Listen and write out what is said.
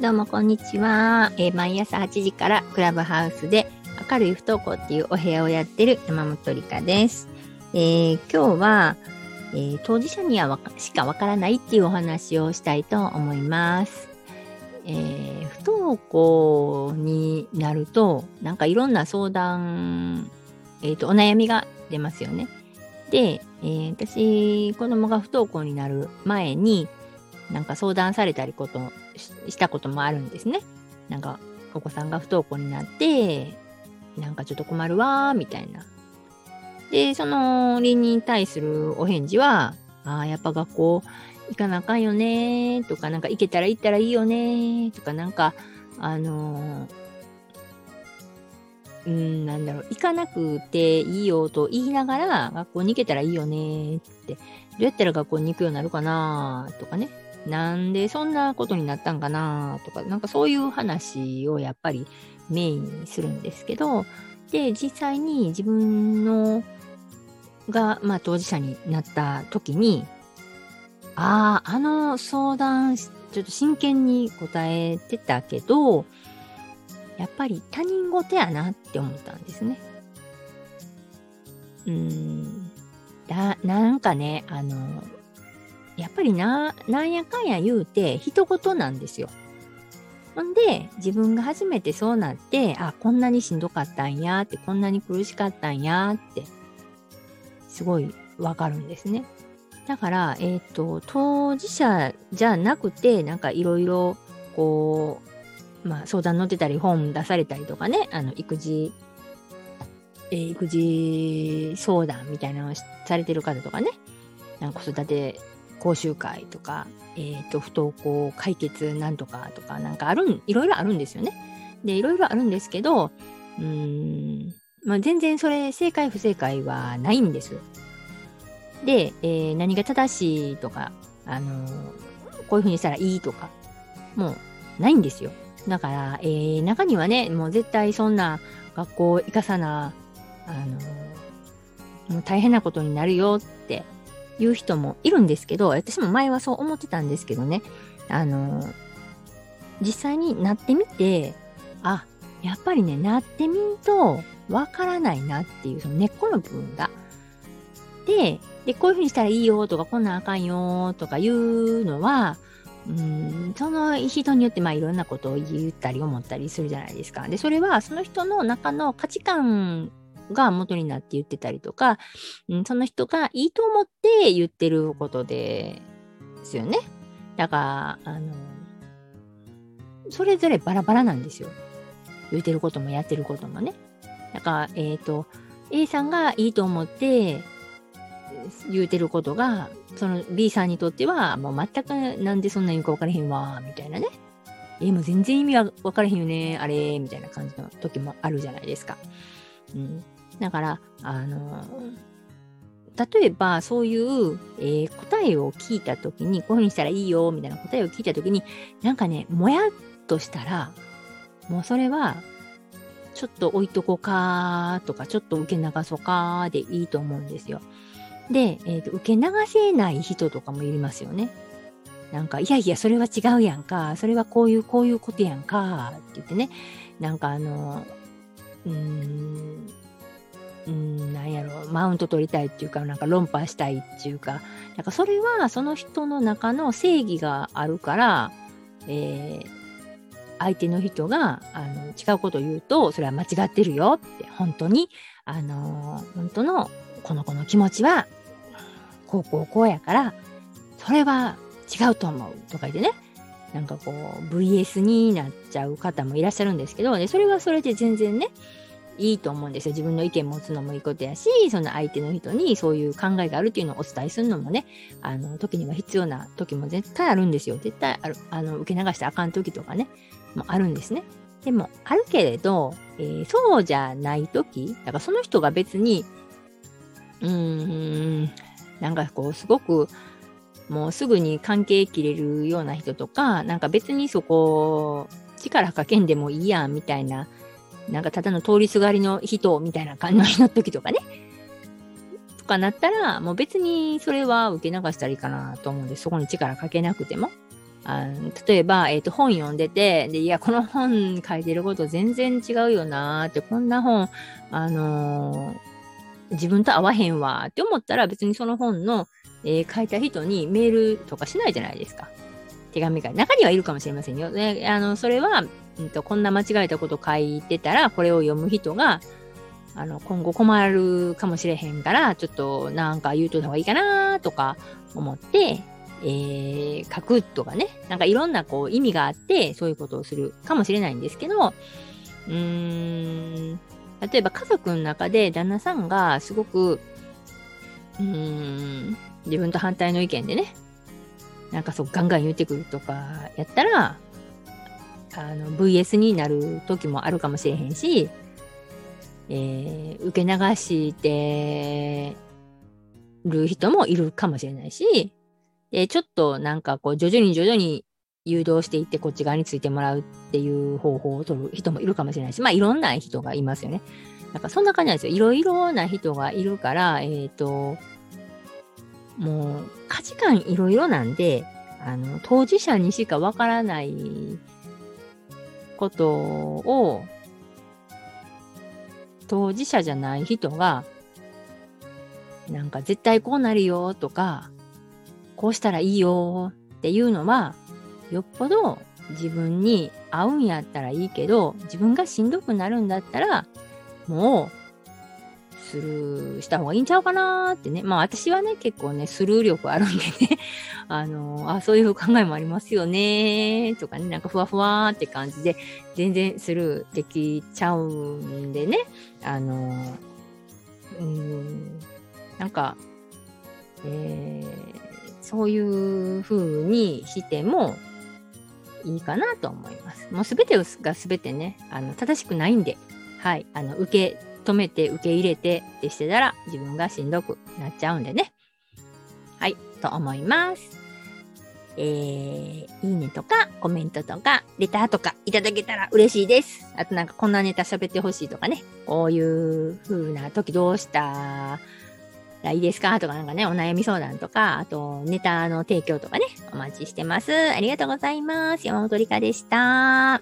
どうもこんにちは。えー毎朝8時からクラブハウスで明るい不登校っていうお部屋をやってる山本理香です。えー今日は、えー当事者にはしかわからないっていうお話をしたいと思います。え不登校になると、なんかいろんな相談、えっ、と、お悩みが出ますよね。で、え私、子供が不登校になる前に、なんか相談されたりことしたこともあるんですね。なんか、お子さんが不登校になって、なんかちょっと困るわー、みたいな。で、その臨に対するお返事は、ああ、やっぱ学校行かなあかんよねーとか、なんか行けたら行ったらいいよねーとか、なんか、あのーうん、なんだろう、行かなくていいよと言いながら、学校に行けたらいいよねーって、どうやったら学校に行くようになるかなーとかね。なんでそんなことになったんかなとか、なんかそういう話をやっぱりメインにするんですけど、で、実際に自分のが、まあ当事者になった時に、ああ、あの相談、ちょっと真剣に答えてたけど、やっぱり他人事やなって思ったんですね。うーん。だ、なんかね、あの、やっぱりな、なんやかんや言うて、人事なんですよ。ほんで、自分が初めてそうなって、あ、こんなにしんどかったんやって、こんなに苦しかったんやって、すごいわかるんですね。だから、えっ、と、当事者じゃなくて、なんかいろいろ、こう、まあ、相談乗ってたり、本出されたりとかね、あの、育児、えー育児相談みたいなのをされてる方とかね、なんか子育て講習会とか、えっ、と、不登校解決なんとかとか、なんかあるん、いろいろあるんですよね。で、いろいろあるんですけど、うーん、まあ、全然それ、正解不正解はないんです。で、えー何が正しいとか、あのーこういうふうにしたらいいとか、もうないんですよ。だから、えー中にはね、もう絶対そんな学校行かさな、あのもう大変なことになるよっていう人もいるんですけど、私も前はそう思ってたんですけどね、あの実際になってみて、あ、やっぱりね、なってみんとわからないなっていう、その根っこの部分が。で、で、こういうふうにしたらいいよとか、こんなんあかんよとかいうのは、うん、その人によってまあいろんなことを言ったり思ったりするじゃないですか。で、それはその人の中の価値観が元になって言ってたりとか、うん、その人がいいと思って言ってることでですよね。だから、あの、それぞれバラバラなんですよ。言ってることもやってることもね。だから、えっ、と、A さんがいいと思って言うてることが、その B さんにとっては、もう全くなんでそんな言うか分からへんわ、みたいなね。え、もう全然意味は分からへんよね、あれ、みたいな感じの時もあるじゃないですか。うん。だから、あの、例えばそういう、えー答えを聞いた時に、こういうふうにしたらいいよ、みたいな答えを聞いた時に、なんかね、もやっとしたら、もうそれは、ちょっと置いとこうかとか、ちょっと受け流そうかでいいと思うんですよ。で、えーと受け流せない人とかもいますよね。なんか、いやいや、それは違うやんか。それはこういう、こういうことやんか。って言ってね。なんかあの、うーん、うん、なんやろ、マウント取りたいっていうか、なんか論破したいっていうか、なんかそれはその人の中の正義があるから、えー相手の人があの違うことを言うと、それは間違ってるよって、本当に、あのー本当のこの子の気持ちは、こうこうこうやから、それは違うと思うとか言ってね、なんかこう、VS になっちゃう方もいらっしゃるんですけど、でそれはそれで全然ね、いいと思うんですよ。自分の意見持つのもいいことやし、その相手の人にそういう考えがあるっていうのをお伝えするのもね、あの、時には必要な時も絶対あるんですよ。絶対ある。あの、受け流してあかん時とかね、もあるんですね。でも、あるけれど、えーそうじゃない時、だからその人が別に、うーん、なんかこう、すごく、もうすぐに関係切れるような人とか、なんか別にそこ、力かけんでもいいやんみたいな、なんかただの通りすがりの人みたいな感じの時とかね。とかなったら、もう別にそれは受け流したらいいかなと思うんで。そこに力かけなくても。あ例えば、えっ、ー、と、本読んでて、で、いや、この本書いてること全然違うよなーって、こんな本、あのー、自分と合わへんわって思ったら、別にその本の、えー、書いた人にメールとかしないじゃないですか。手紙が。中にはいるかもしれませんよ。ね、あの、それは、うんと、こんな間違えたこと書いてたら、これを読む人が、あの、今後困るかもしれへんから、ちょっとなんか言うといた方がいいかなとか思って、えー、書くとかね、なんかいろんなこう意味があって、そういうことをするかもしれないんですけど、うーん、例えば家族の中で旦那さんがすごく、うーん、自分と反対の意見でね、なんかそうガンガン言ってくるとかやったら、あの、VS になる時もあるかもしれへんし、えー、受け流してる人もいるかもしれないし、で、ちょっとなんかこう、徐々に徐々に誘導していってこっち側についてもらうっていう方法を取る人もいるかもしれないし、まあいろんな人がいますよね。なんかそんな感じなんですよ。いろいろな人がいるから、えっ、ー、と、もう価値観いろいろなんで、あの、当事者にしかわからないことを、当事者じゃない人が、なんか絶対こうなるよとか、こうしたらいいよっていうのは、よっぽど自分に合うんやったらいいけど、自分がしんどくなるんだったら、もう、スルーした方がいいんちゃうかなってね。まあ私はね、結構ね、スルー力あるんでね、あの、あ、そういう考えもありますよね、とかね、なんかふわふわって感じで、全然スルーできちゃうんでね、あの、うん、なんか、えー、そういう風にしてもいいかなと思います。もうすべてがすべてね、あの、正しくないんで、はい、あの、受け止めて、受け入れてってしてたら自分がしんどくなっちゃうんでね。はい、と思います。えー、いいねとか、コメントとか、レターとかいただけたら嬉しいです。あとなんかこんなネタ喋ってほしいとかね、こういう風な時どうしたらいいですかとかなんかね、お悩み相談とか、あとネタの提供とかね、お待ちしてます。ありがとうございます。山本理香でした。